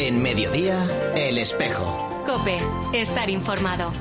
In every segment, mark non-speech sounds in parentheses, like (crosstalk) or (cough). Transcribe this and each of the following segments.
En mediodía, El Espejo. Cope, estar informado.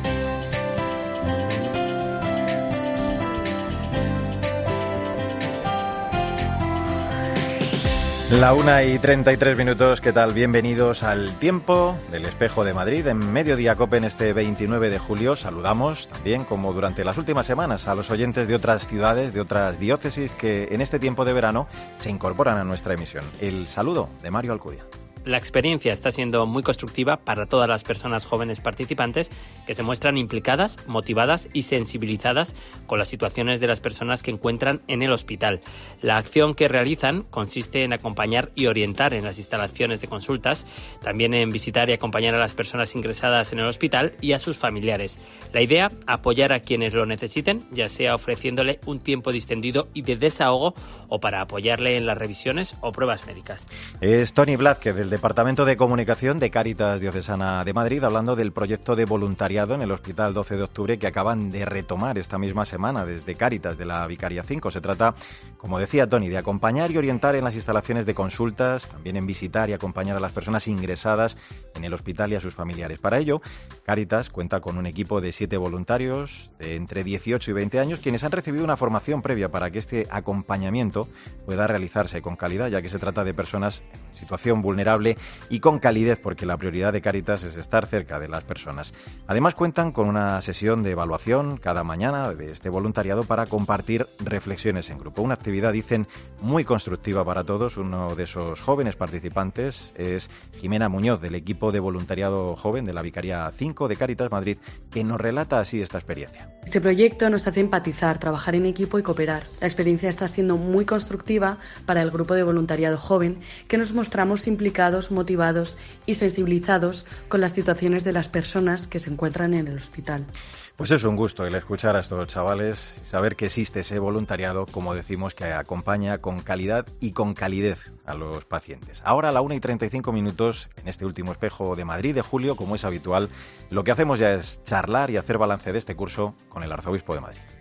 La una y 33 minutos, ¿qué tal? Bienvenidos al tiempo del espejo de Madrid en Mediodía Cope en este 29 de julio. Saludamos también, como durante las últimas semanas, a los oyentes de otras ciudades, de otras diócesis que en este tiempo de verano se incorporan a nuestra emisión. El saludo de Mario Alcudia. La experiencia está siendo muy constructiva para todas las personas jóvenes participantes que se muestran implicadas, motivadas y sensibilizadas con las situaciones de las personas que encuentran en el hospital. La acción que realizan consiste en acompañar y orientar en las instalaciones de consultas, también en visitar y acompañar a las personas ingresadas en el hospital y a sus familiares. La idea, apoyar a quienes lo necesiten, ya sea ofreciéndole un tiempo distendido y de desahogo o para apoyarle en las revisiones o pruebas médicas. Es Tony Blázquez del Departamento de Comunicación de Cáritas Diocesana de Madrid, hablando del proyecto de voluntariado en el Hospital 12 de Octubre que acaban de retomar esta misma semana desde Cáritas de la Vicaría 5. Se trata, como decía Tony, de acompañar y orientar en las instalaciones de consultas, también en visitar y acompañar a las personas ingresadas en el hospital y a sus familiares. Para ello, Cáritas cuenta con un equipo de siete voluntarios de entre 18 y 20 años, quienes han recibido una formación previa para que este acompañamiento pueda realizarse con calidad, ya que se trata de personas en situación vulnerable y con calidez, porque la prioridad de Caritas es estar cerca de las personas. Además, cuentan con una sesión de evaluación cada mañana de este voluntariado para compartir reflexiones en grupo. Una actividad, dicen, muy constructiva para todos. Uno de esos jóvenes participantes es Jimena Muñoz, del equipo de voluntariado joven de la Vicaría 5 de Caritas Madrid, que nos relata así esta experiencia. Este proyecto nos hace empatizar, trabajar en equipo y cooperar. La experiencia está siendo muy constructiva para el grupo de voluntariado joven, que nos mostramos implicados, motivados y sensibilizados con las situaciones de las personas que se encuentran en el hospital. Pues es un gusto el escuchar a estos chavales, saber que existe ese voluntariado, como decimos, que acompaña con calidad y con calidez a los pacientes. Ahora a la 1 y 35 minutos, en este último espejo de Madrid de julio, como es habitual, lo que hacemos ya es charlar y hacer balance de este curso con el Arzobispo de Madrid.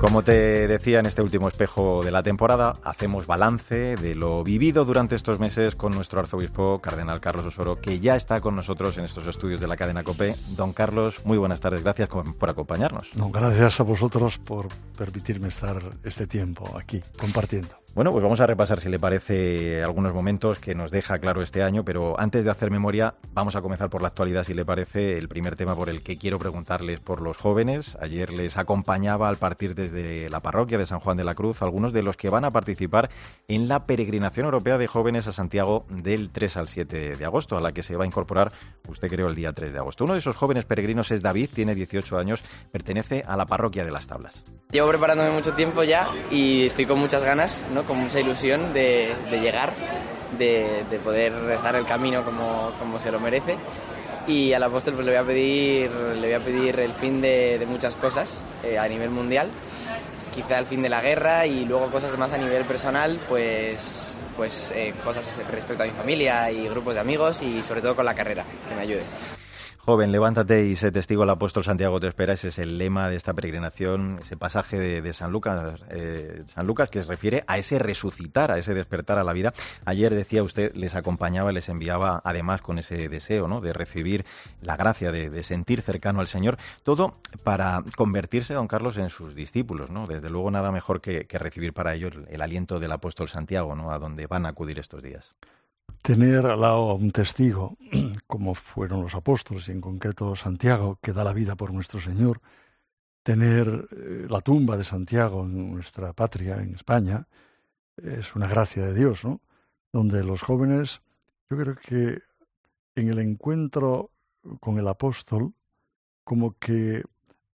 Como te decía en este último espejo de la temporada, hacemos balance de lo vivido durante estos meses con nuestro arzobispo cardenal Carlos Osoro, que ya está con nosotros en estos estudios de la cadena COPE. Don Carlos, muy buenas tardes, gracias por acompañarnos. No, gracias a vosotros por permitirme estar este tiempo aquí compartiendo. Bueno, pues vamos a repasar, si le parece, algunos momentos que nos deja claro este año, pero antes de hacer memoria, vamos a comenzar por la actualidad, si le parece, el primer tema por el que quiero preguntarles por los jóvenes. Ayer les acompañaba al partir desde la parroquia de San Juan de la Cruz algunos de los que van a participar en la peregrinación europea de jóvenes a Santiago del 3 al 7 de agosto, a la que se va a incorporar usted creo el día 3 de agosto. Uno de esos jóvenes peregrinos es David, tiene 18 años, pertenece a la parroquia de las Tablas. Llevo preparándome mucho tiempo ya y estoy con muchas ganas, ¿no? Con mucha ilusión de, llegar, de, de, poder rezar el camino como, como, se lo merece. Y al apóstol pues, le, voy a pedir, le voy a pedir el fin de, de muchas cosas eh, a nivel mundial, quizá el fin de la guerra y luego cosas más a nivel personal, pues, pues eh, cosas respecto a mi familia y grupos de amigos y sobre todo con la carrera, que me ayude. Joven, levántate y sé testigo el apóstol Santiago te espera. Ese es el lema de esta peregrinación, ese pasaje de, San Lucas, eh, San Lucas que se refiere a ese resucitar, a ese despertar a la vida. Ayer decía usted, les acompañaba, les enviaba además con ese deseo, ¿no? De recibir la gracia, de, sentir cercano al Señor, todo para convertirse, don Carlos, en sus discípulos, ¿no? Desde luego nada mejor que, que recibir para ellos el, el aliento del apóstol Santiago, ¿no? A donde van a acudir estos días tener al lado a un testigo, (clears throat) como fueron los apóstoles, y en concreto Santiago, que da la vida por nuestro Señor, tener eh, la tumba de Santiago en nuestra patria, en España, es una gracia de Dios, ¿no? Donde los jóvenes, yo creo que en el encuentro con el apóstol, como que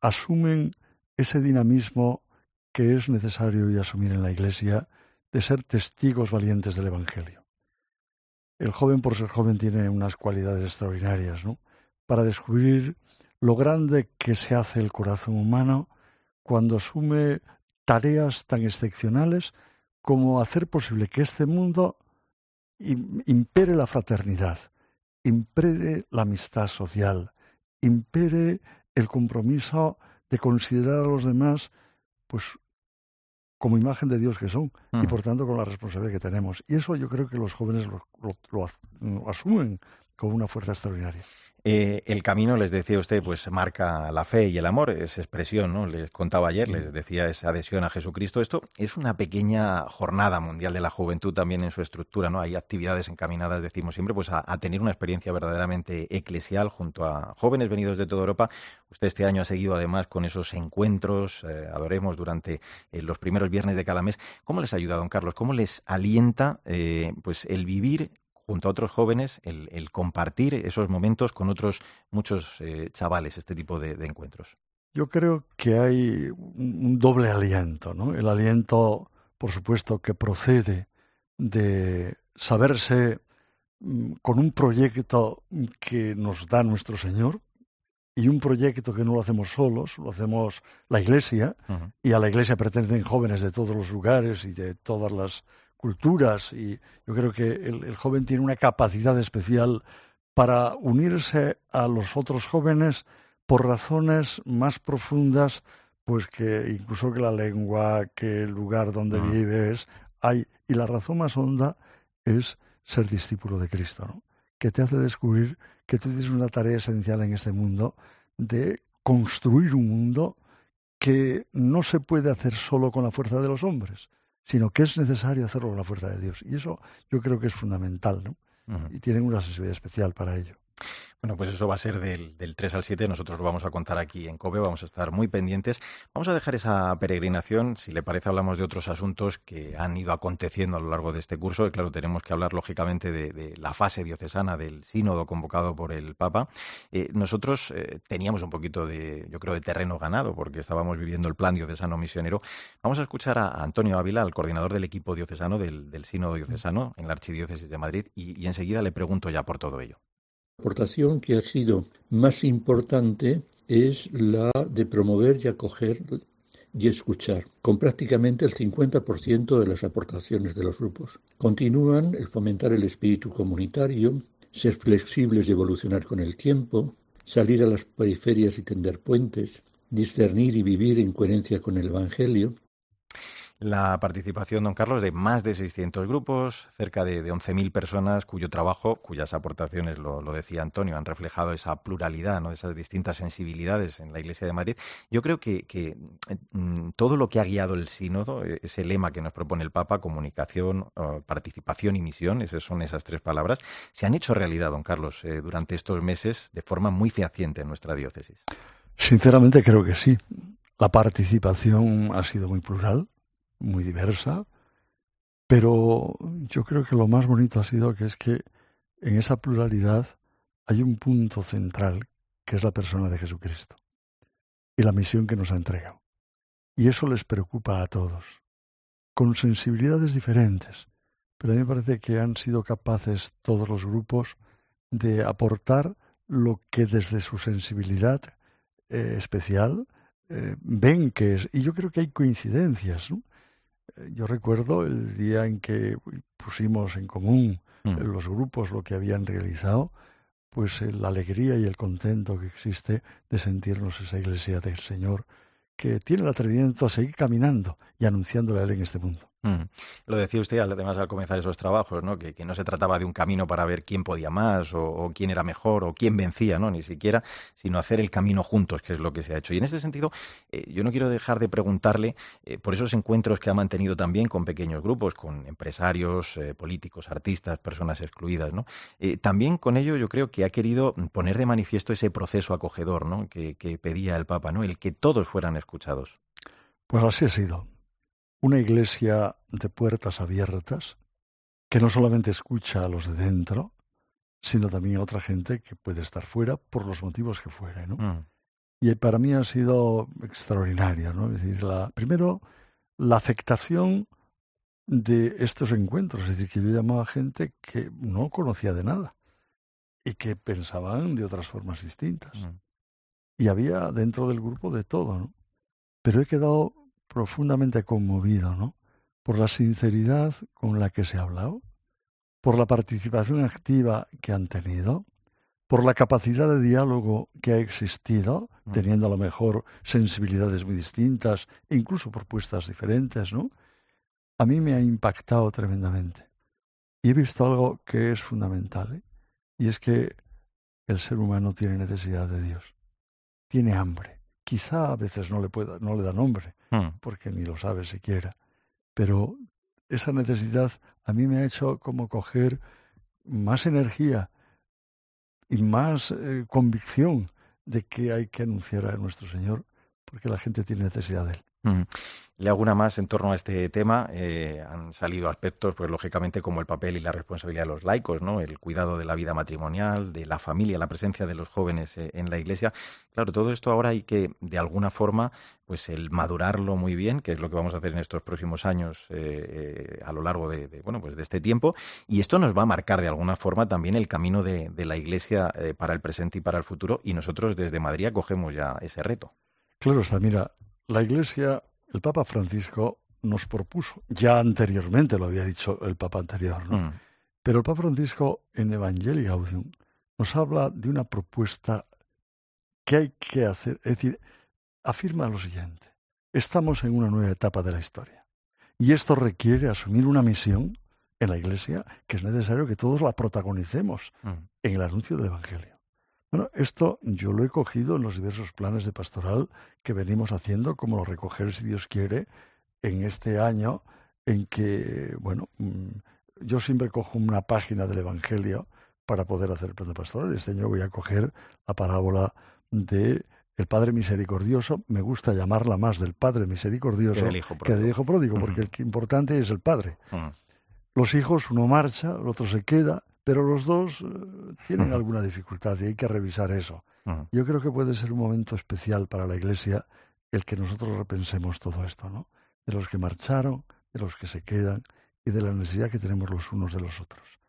asumen ese dinamismo que es necesario y asumir en la Iglesia de ser testigos valientes del Evangelio el joven por ser joven tiene unas cualidades extraordinarias, ¿no? Para descubrir lo grande que se hace el corazón humano cuando asume tareas tan excepcionales como hacer posible que este mundo impere la fraternidad, impere la amistad social, impere el compromiso de considerar a los demás pues como imagen de Dios que son y por tanto con la responsabilidad que tenemos. Y eso yo creo que los jóvenes lo asumen con una fuerza extraordinaria. Eh, el camino, les decía usted, pues marca la fe y el amor, es expresión, ¿no? Les contaba ayer, les decía esa adhesión a Jesucristo. Esto es una pequeña jornada mundial de la juventud también en su estructura, ¿no? Hay actividades encaminadas, decimos siempre, pues a, tener una experiencia verdaderamente eclesial junto a jóvenes venidos de toda Europa. Usted este año ha seguido además con esos encuentros, eh, adoremos durante eh, los primeros viernes de cada mes. ¿Cómo les ayuda, don Carlos? ¿Cómo les alienta pues el vivir junto a otros jóvenes, el, compartir esos momentos con otros muchos eh, chavales, este tipo de, encuentros? Yo creo que hay un doble aliento, ¿no? El aliento, por supuesto, que procede de saberse mm, con un proyecto que nos da nuestro Señor y un proyecto que no lo hacemos solos, lo hacemos la Iglesia, y a la Iglesia pertenecen jóvenes de todos los lugares y de todas las culturas y yo creo que el, joven tiene una capacidad especial para unirse a los otros jóvenes por razones más profundas pues que incluso que la lengua, que el lugar donde vives, hay y la razón más honda es ser discípulo de Cristo, ¿no? que te hace descubrir que tú tienes una tarea esencial en este mundo de construir un mundo que no se puede hacer solo con la fuerza de los hombres, sino que es necesario hacerlo con la fuerza de Dios. Y eso yo creo que es fundamental, ¿no? Y tienen una sensibilidad especial para ello. Bueno, pues eso va a ser del, del, 3 al 7. Nosotros lo vamos a contar aquí en COBE, vamos a estar muy pendientes. Vamos a dejar esa peregrinación. Si le parece, hablamos de otros asuntos que han ido aconteciendo a lo largo de este curso. Y claro, tenemos que hablar, lógicamente, de, la fase diocesana del sínodo convocado por el Papa. Eh, nosotros eh, teníamos un poquito de, yo creo, de terreno ganado, porque estábamos viviendo el plan diocesano misionero. Vamos a escuchar a Antonio Ávila, el coordinador del equipo diocesano del, sínodo diocesano en la Archidiócesis de Madrid, y enseguida le pregunto ya por todo ello. La aportación que ha sido más importante es la de promover y acoger y escuchar, con prácticamente el 50% de las aportaciones de los grupos. Continúan el fomentar el espíritu comunitario, ser flexibles y evolucionar con el tiempo, salir a las periferias y tender puentes, discernir y vivir en coherencia con el Evangelio, la participación, don Carlos, de más de 600 grupos, cerca de, 11.000 personas cuyo trabajo, cuyas aportaciones, lo, decía Antonio, han reflejado esa pluralidad, ¿no? esas distintas sensibilidades en la Iglesia de Madrid. Yo creo que, mm, todo lo que ha guiado el sínodo, e, ese lema que nos propone el Papa, comunicación, participación y misión, esas son esas tres palabras, se han hecho realidad, don Carlos, eh, durante estos meses de forma muy fehaciente en nuestra diócesis. Sinceramente creo que sí. La participación ha sido muy plural muy diversa, pero yo creo que lo más bonito ha sido que es que en esa pluralidad hay un punto central que es la persona de Jesucristo y la misión que nos ha entregado. Y eso les preocupa a todos, con sensibilidades diferentes, pero a mí me parece que han sido capaces todos los grupos de aportar lo que desde su sensibilidad eh, especial eh, ven que es. Y yo creo que hay coincidencias. ¿no? Eh, yo recuerdo el día en que pusimos en común mm. los grupos lo que habían realizado, pues eh, la alegría y el contento que existe de sentirnos esa iglesia del Señor que tiene el atrevimiento a seguir caminando y anunciándole a Él en este mundo. Mm. Lo decía usted además al comenzar esos trabajos, ¿no? Que, no se trataba de un camino para ver quién podía más o, quién era mejor o quién vencía, ¿no? Ni siquiera, sino hacer el camino juntos, que es lo que se ha hecho. Y en este sentido, eh, yo no quiero dejar de preguntarle eh, por esos encuentros que ha mantenido también con pequeños grupos, con empresarios, eh, políticos, artistas, personas excluidas, ¿no? también con ello yo creo que ha querido poner de manifiesto ese proceso acogedor, ¿no? Que, que pedía el Papa, ¿no? El que todos fueran escuchados. Pues así ha sido una iglesia de puertas abiertas que no solamente escucha a los de dentro, sino también a otra gente que puede estar fuera por los motivos que fuere, ¿no? Mm. Y para mí ha sido extraordinario, ¿no? Es decir, la, primero, la afectación de estos encuentros, es decir, que yo llamaba a gente que no conocía de nada y que pensaban de otras formas distintas. Mm. Y había dentro del grupo de todo, ¿no? Pero he quedado profundamente conmovido, ¿no? Por la sinceridad con la que se ha hablado, por la participación activa que han tenido, por la capacidad de diálogo que ha existido, mm. teniendo a lo mejor sensibilidades muy distintas, e incluso propuestas diferentes, ¿no? A mí me ha impactado tremendamente. Y he visto algo que es fundamental, ¿eh? y es que el ser humano tiene necesidad de Dios, tiene hambre. Quizá a veces no le, pueda, no le da nombre, mm. porque ni lo sabe siquiera, pero esa necesidad a mí me ha hecho como coger más energía y más eh, convicción de que hay que anunciar a nuestro Señor porque la gente tiene necesidad de él. Le hago una más en torno a este tema. Eh, han salido aspectos, pues lógicamente, como el papel y la responsabilidad de los laicos, ¿no? El cuidado de la vida matrimonial, de la familia, la presencia de los jóvenes eh, en la iglesia. Claro, todo esto ahora hay que, de alguna forma, pues el madurarlo muy bien, que es lo que vamos a hacer en estos próximos años eh, a lo largo de, bueno, pues de este tiempo. Y esto nos va a marcar de alguna forma también el camino de, la iglesia para el presente y para el futuro. Y nosotros desde Madrid cogemos ya ese reto. Claro está, mira, la Iglesia, el Papa Francisco nos propuso, ya anteriormente lo había dicho el Papa anterior, ¿no? Mm. Pero el Papa Francisco en Evangelii Gaudium nos habla de una propuesta que hay que hacer, es decir, afirma lo siguiente, estamos en una nueva etapa de la historia y esto requiere asumir una misión en la Iglesia que es necesario que todos la protagonicemos mm. en el anuncio del Evangelio. Bueno, esto yo lo he cogido en los diversos planes de pastoral que venimos haciendo, como lo recoger, si Dios quiere, en este año en que, bueno, mm, yo siempre cojo una página del Evangelio para poder hacer el plan de pastoral. Este año voy a coger la parábola de el Padre Misericordioso, me gusta llamarla más del Padre Misericordioso que del Hijo Pródigo, porque el que importante es el Padre. Los hijos, uno marcha, el otro se queda, pero los dos eh, tienen alguna dificultad y hay que revisar eso. Yo creo que puede ser un momento especial para la Iglesia el que nosotros repensemos todo esto, ¿no? De los que marcharon, de los que se quedan y de la necesidad que tenemos los unos de los otros.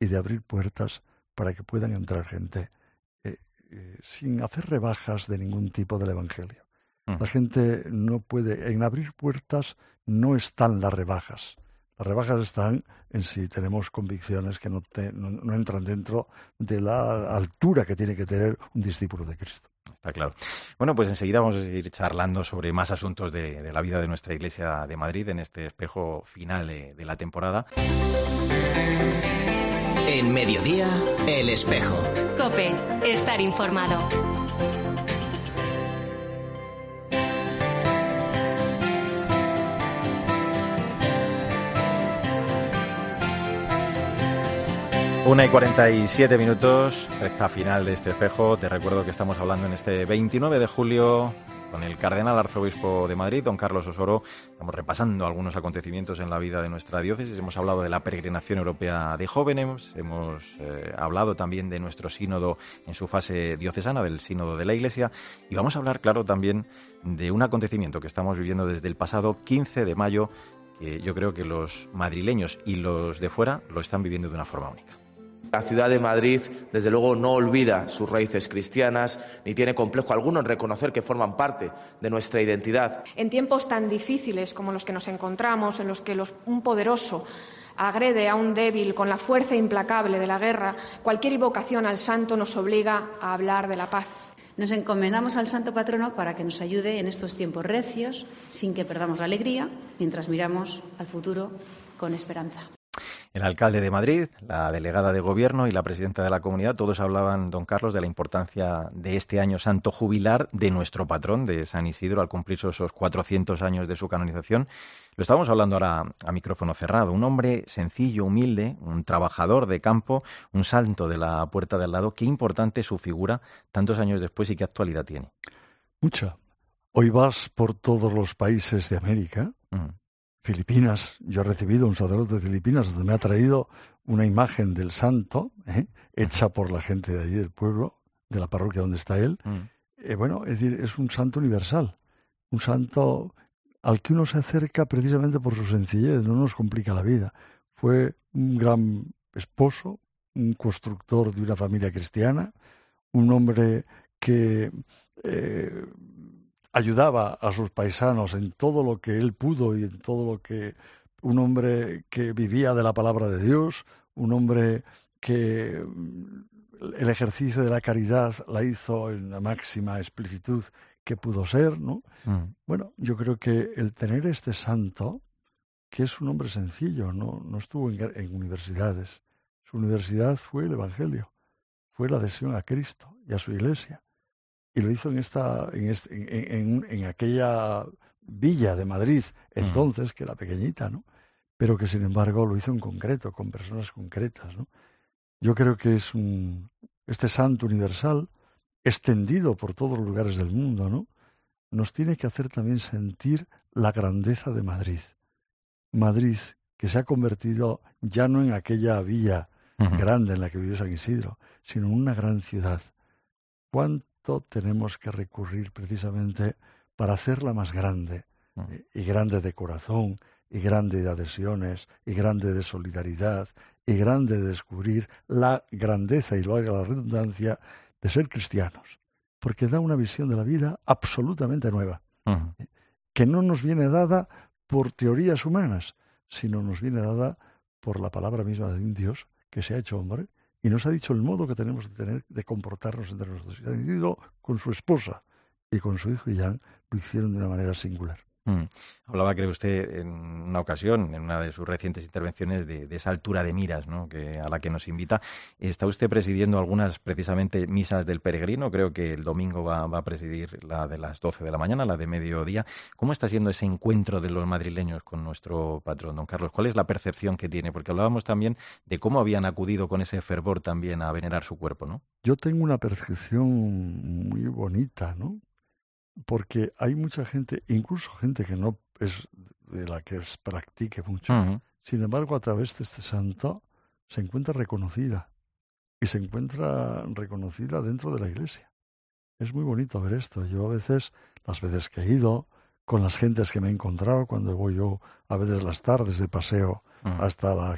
Y de abrir puertas para que puedan entrar gente eh, eh, sin hacer rebajas de ningún tipo del Evangelio. La gente no puede, en abrir puertas no están las rebajas. Las rebajas están en si tenemos convicciones que no, no, entran dentro de la altura que tiene que tener un discípulo de Cristo. Está claro. Bueno, pues enseguida vamos a seguir charlando sobre más asuntos de, la vida de nuestra Iglesia de Madrid en este espejo final de la temporada. En mediodía, el espejo. Cope, estar informado. Una y 47 minutos, recta final de este espejo. Te recuerdo que estamos hablando en este 29 de julio con el cardenal arzobispo de Madrid, don Carlos Osoro. Estamos repasando algunos acontecimientos en la vida de nuestra diócesis. Hemos hablado de la peregrinación europea de jóvenes, hemos eh, hablado también de nuestro sínodo en su fase diocesana, del sínodo de la Iglesia, y vamos a hablar, claro, también de un acontecimiento que estamos viviendo desde el pasado 15 de mayo, que yo creo que los madrileños y los de fuera lo están viviendo de una forma única. La ciudad de Madrid, desde luego, no olvida sus raíces cristianas ni tiene complejo alguno en reconocer que forman parte de nuestra identidad. En tiempos tan difíciles como los que nos encontramos, en los que un poderoso agrede a un débil con la fuerza implacable de la guerra, cualquier invocación al santo nos obliga a hablar de la paz. Nos encomendamos al Santo Patrono para que nos ayude en estos tiempos recios, sin que perdamos la alegría, mientras miramos al futuro con esperanza. El alcalde de Madrid, la delegada de gobierno y la presidenta de la comunidad, todos hablaban, don Carlos, de la importancia de este año santo jubilar de nuestro patrón, de San Isidro, al cumplir esos 400 años de su canonización. Lo estamos hablando ahora a micrófono cerrado. Un hombre sencillo, humilde, un trabajador de campo, un santo de la puerta del lado. Qué importante su figura tantos años después y qué actualidad tiene. Mucha. Hoy vas por todos los países de América. Filipinas, yo he recibido un sacerdote de Filipinas donde me ha traído una imagen del santo, ¿eh? hecha por la gente de allí del pueblo, de la parroquia donde está él. Mm. Eh, bueno, es decir, es un santo universal, un santo al que uno se acerca precisamente por su sencillez, no nos complica la vida. Fue un gran esposo, un constructor de una familia cristiana, un hombre que eh, ayudaba a sus paisanos en todo lo que él pudo y en todo lo que un hombre que vivía de la palabra de Dios, un hombre que mm, el ejercicio de la caridad la hizo en la máxima explicitud que pudo ser, ¿no? Mm. Bueno, yo creo que el tener este santo, que es un hombre sencillo, no, no estuvo en, universidades. Su universidad fue el Evangelio, fue la adhesión a Cristo y a su iglesia. Y lo hizo en, esta, en, este, en, aquella villa de Madrid, mm. entonces, que era pequeñita, ¿no? Pero que sin embargo lo hizo en concreto, con personas concretas, ¿no? Yo creo que es un, este santo universal, extendido por todos los lugares del mundo, ¿no? Nos tiene que hacer también sentir la grandeza de Madrid. Madrid, que se ha convertido ya no en aquella villa grande en la que vivió San Isidro, sino en una gran ciudad. ¿Cuánto tenemos que recurrir precisamente para hacerla más grande? Y grande de corazón, y grande de adhesiones, y grande de solidaridad, y grande de descubrir la grandeza, y lo haga la redundancia, de ser cristianos. Porque da una visión de la vida absolutamente nueva, que no nos viene dada por teorías humanas, sino nos viene dada por la palabra misma de un Dios que se ha hecho hombre y nos ha dicho el modo que tenemos de tener de comportarnos entre nosotros. Y ha decidido con su esposa y con su hijo Jan lo hicieron de una manera singular. Mm. Hablaba, cree usted, en una ocasión, en una de sus recientes intervenciones, de, esa altura de miras ¿no? que, a la que nos invita. ¿Está usted presidiendo algunas, precisamente, misas del peregrino? Creo que el domingo va, a presidir la de las 12 de la mañana, la de mediodía. ¿Cómo está siendo ese encuentro de los madrileños con nuestro patrón, don Carlos? ¿Cuál es la percepción que tiene? Porque hablábamos también de cómo habían acudido con ese fervor también a venerar su cuerpo, ¿no? Yo tengo una percepción muy bonita, ¿no? Porque hay mucha gente, incluso gente que no es de la que practique mucho, sin embargo, a través de este santo se encuentra reconocida y se encuentra reconocida dentro de la iglesia. Es muy bonito ver esto. Yo a veces, las veces que he ido, con las gentes que me he encontrado, cuando voy yo a veces las tardes de paseo hasta la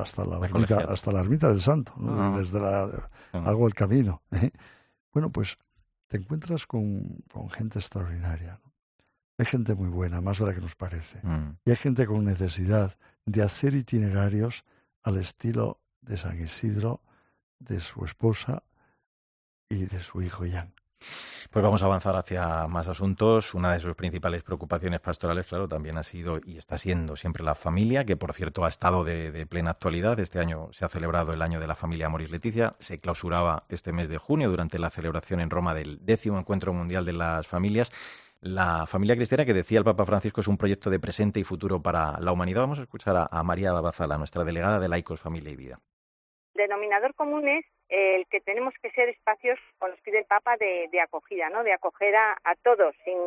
hasta la, ermita, hasta la ermita del santo, desde la, hago el camino. ¿eh? Bueno, pues te encuentras con, gente extraordinaria. Hay gente muy buena, más de la que nos parece. Mm. Y hay gente con necesidad de hacer itinerarios al estilo de San Isidro, de su esposa y de su hijo Jan. Pues vamos a avanzar hacia más asuntos. Una de sus principales preocupaciones pastorales, claro, también ha sido y está siendo siempre la familia, que por cierto ha estado de, plena actualidad. Este año se ha celebrado el año de la familia Moris Leticia. Se clausuraba este mes de junio durante la celebración en Roma del décimo encuentro mundial de las familias. La familia cristiana que decía el Papa Francisco es un proyecto de presente y futuro para la humanidad. Vamos a escuchar a, María Babazala, nuestra delegada de Laicos, Familia y Vida denominador común es el que tenemos que ser espacios, como nos pide el Papa, de, acogida, ¿no? De acoger a, todos, sin,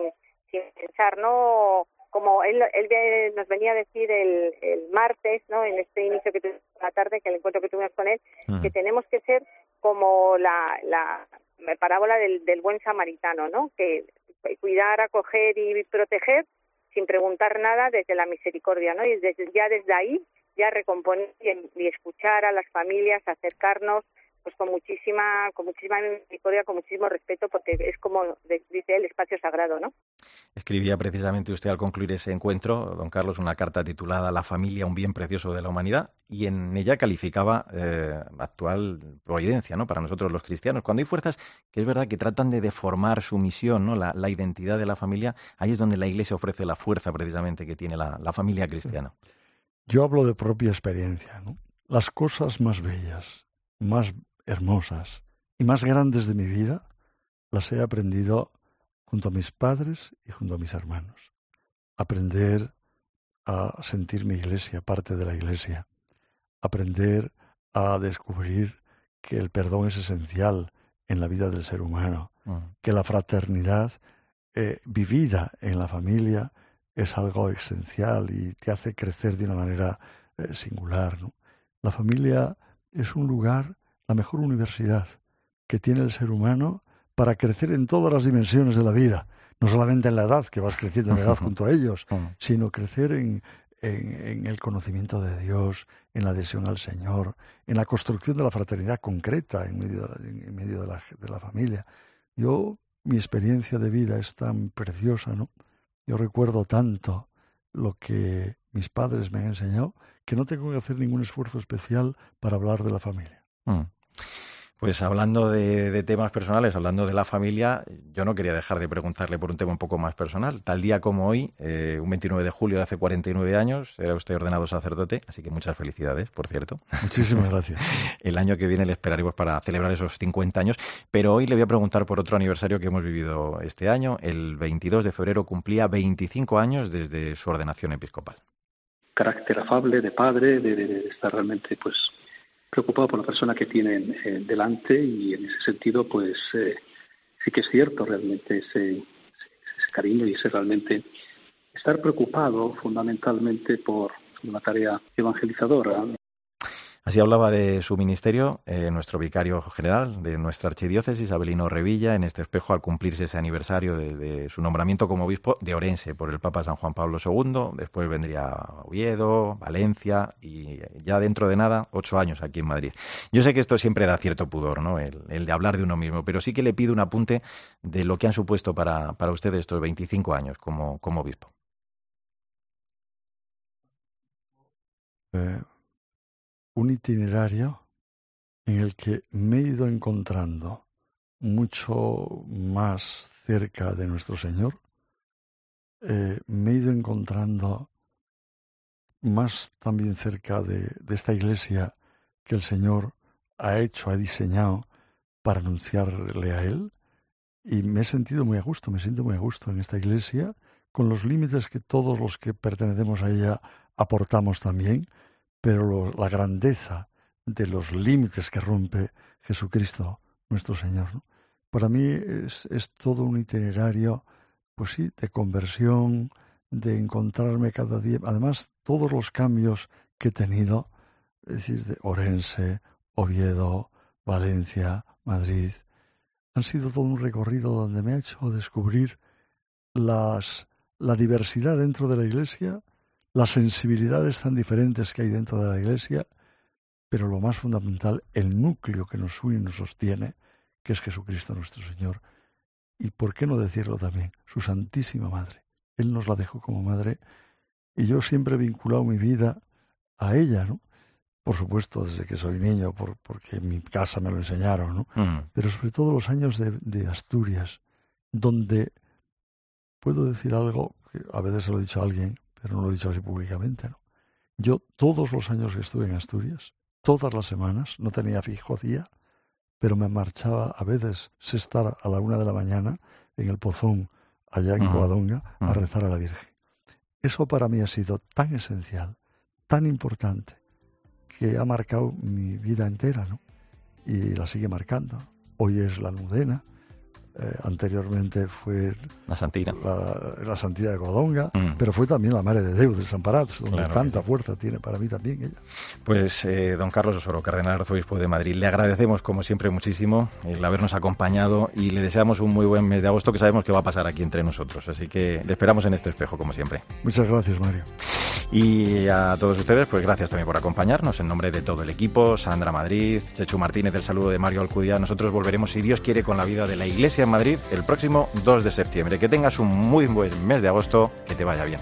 sin pensar, ¿no? Como él, él nos venía a decir el, el martes, ¿no? En este inicio que tuvimos la tarde, que el encuentro que tuvimos con él, que tenemos que ser como la, la parábola del, del buen samaritano, ¿no? Que cuidar, acoger y proteger sin preguntar nada desde la misericordia, ¿no? Y desde, ya desde ahí ya recomponer y, escuchar a las familias, acercarnos pues con muchísima con muchísima misericordia, con muchísimo respeto, porque es como dice el espacio sagrado, ¿no? Escribía precisamente usted al concluir ese encuentro, don Carlos, una carta titulada La familia, un bien precioso de la humanidad, y en ella calificaba eh, actual providencia, ¿no? Para nosotros los cristianos. Cuando hay fuerzas que es verdad que tratan de deformar su misión, ¿no? La, identidad de la familia, ahí es donde la Iglesia ofrece la fuerza precisamente que tiene la, la familia cristiana. Yo hablo de propia experiencia. ¿no? Las cosas más bellas, más hermosas y más grandes de mi vida las he aprendido junto a mis padres y junto a mis hermanos. Aprender a sentir mi iglesia, parte de la iglesia. Aprender a descubrir que el perdón es esencial en la vida del ser humano, que la fraternidad eh, vivida en la familia es algo esencial y te hace crecer de una manera eh, singular. La familia es un lugar, la mejor universidad que tiene el ser humano para crecer en todas las dimensiones de la vida, no solamente en la edad, que vas creciendo en la edad (laughs) junto a ellos, sino crecer en, en, el conocimiento de Dios, en la adhesión al Señor, en la construcción de la fraternidad concreta en medio, en medio de, la, de la familia. Yo, mi experiencia de vida es tan preciosa, ¿no? Yo recuerdo tanto lo que mis padres me han enseñado que no tengo que hacer ningún esfuerzo especial para hablar de la familia. Mm. Pues hablando de, temas personales, hablando de la familia, yo no quería dejar de preguntarle por un tema un poco más personal. Tal día como hoy, eh, un 29 de julio de hace 49 años, era usted ordenado sacerdote, así que muchas felicidades, por cierto. Muchísimas gracias. (laughs) El año que viene le esperaremos para celebrar esos 50 años, pero hoy le voy a preguntar por otro aniversario que hemos vivido este año. El 22 de febrero cumplía 25 años desde su ordenación episcopal. Carácter afable de padre, de estar realmente pues preocupado por la persona que tienen eh, delante y en ese sentido, pues eh, sí que es cierto realmente ese, ese, cariño y ese realmente estar preocupado fundamentalmente por una tarea evangelizadora. Así hablaba de su ministerio eh, nuestro vicario general de nuestra archidiócesis, Abelino Revilla, en este espejo al cumplirse ese aniversario de, su nombramiento como obispo de Orense por el Papa San Juan Pablo II. Después vendría Oviedo, Valencia y ya dentro de nada, ocho años aquí en Madrid. Yo sé que esto siempre da cierto pudor, ¿no? El, de hablar de uno mismo, pero sí que le pido un apunte de lo que han supuesto para, para usted estos 25 años como, como obispo. Eh, un itinerario en el que me he ido encontrando mucho más cerca de nuestro Señor, eh, me he ido encontrando más también cerca de, de, esta iglesia que el Señor ha hecho, ha diseñado para anunciarle a Él, y me he sentido muy a gusto, me siento muy a gusto en esta iglesia, con los límites que todos los que pertenecemos a ella aportamos también, pero la grandeza de los límites que rompe Jesucristo, nuestro Señor. Para mí es, todo un itinerario, pues sí, de conversión, de encontrarme cada día. Además, todos los cambios que he tenido, es de Orense, Oviedo, Valencia, Madrid, han sido todo un recorrido donde me ha hecho descubrir las, la diversidad dentro de la Iglesia, las sensibilidades tan diferentes que hay dentro de la Iglesia, pero lo más fundamental, el núcleo que nos une y nos sostiene, que es Jesucristo nuestro Señor. Y por qué no decirlo también, su Santísima Madre. Él nos la dejó como madre y yo siempre he vinculado mi vida a ella, ¿no? Por supuesto, desde que soy niño, por, porque en mi casa me lo enseñaron, ¿no? Mm. Pero sobre todo los años de, de Asturias, donde puedo decir algo que a veces se lo he dicho a alguien, pero no lo he dicho así públicamente. ¿no? Yo todos los años que estuve en Asturias, todas las semanas, no tenía fijo día, pero me marchaba a veces estar a la una de la mañana en el Pozón, allá en Covadonga, a rezar a la Virgen. Eso para mí ha sido tan esencial, tan importante, que ha marcado mi vida entera, ¿no? Y la sigue marcando. Hoy es la Nudena, eh, anteriormente fue la Santina. La, Santidad de Codonga, mm. pero fue también la Madre de Dios de San Parat, donde tanta fuerza tiene para mí también ella. Pues eh, don Carlos Osoro, Cardenal Arzobispo de Madrid, le agradecemos como siempre muchísimo el habernos acompañado y le deseamos un muy buen mes de agosto que sabemos que va a pasar aquí entre nosotros. Así que le esperamos en este espejo como siempre. Muchas gracias, Mario. Y a todos ustedes, pues gracias también por acompañarnos en nombre de todo el equipo, Sandra Madrid, Chechu Martínez, del saludo de Mario Alcudia. Nosotros volveremos, si Dios quiere, con la vida de la Iglesia en Madrid el próximo 2 de septiembre. Que tengas un muy buen mes de agosto, que te vaya bien.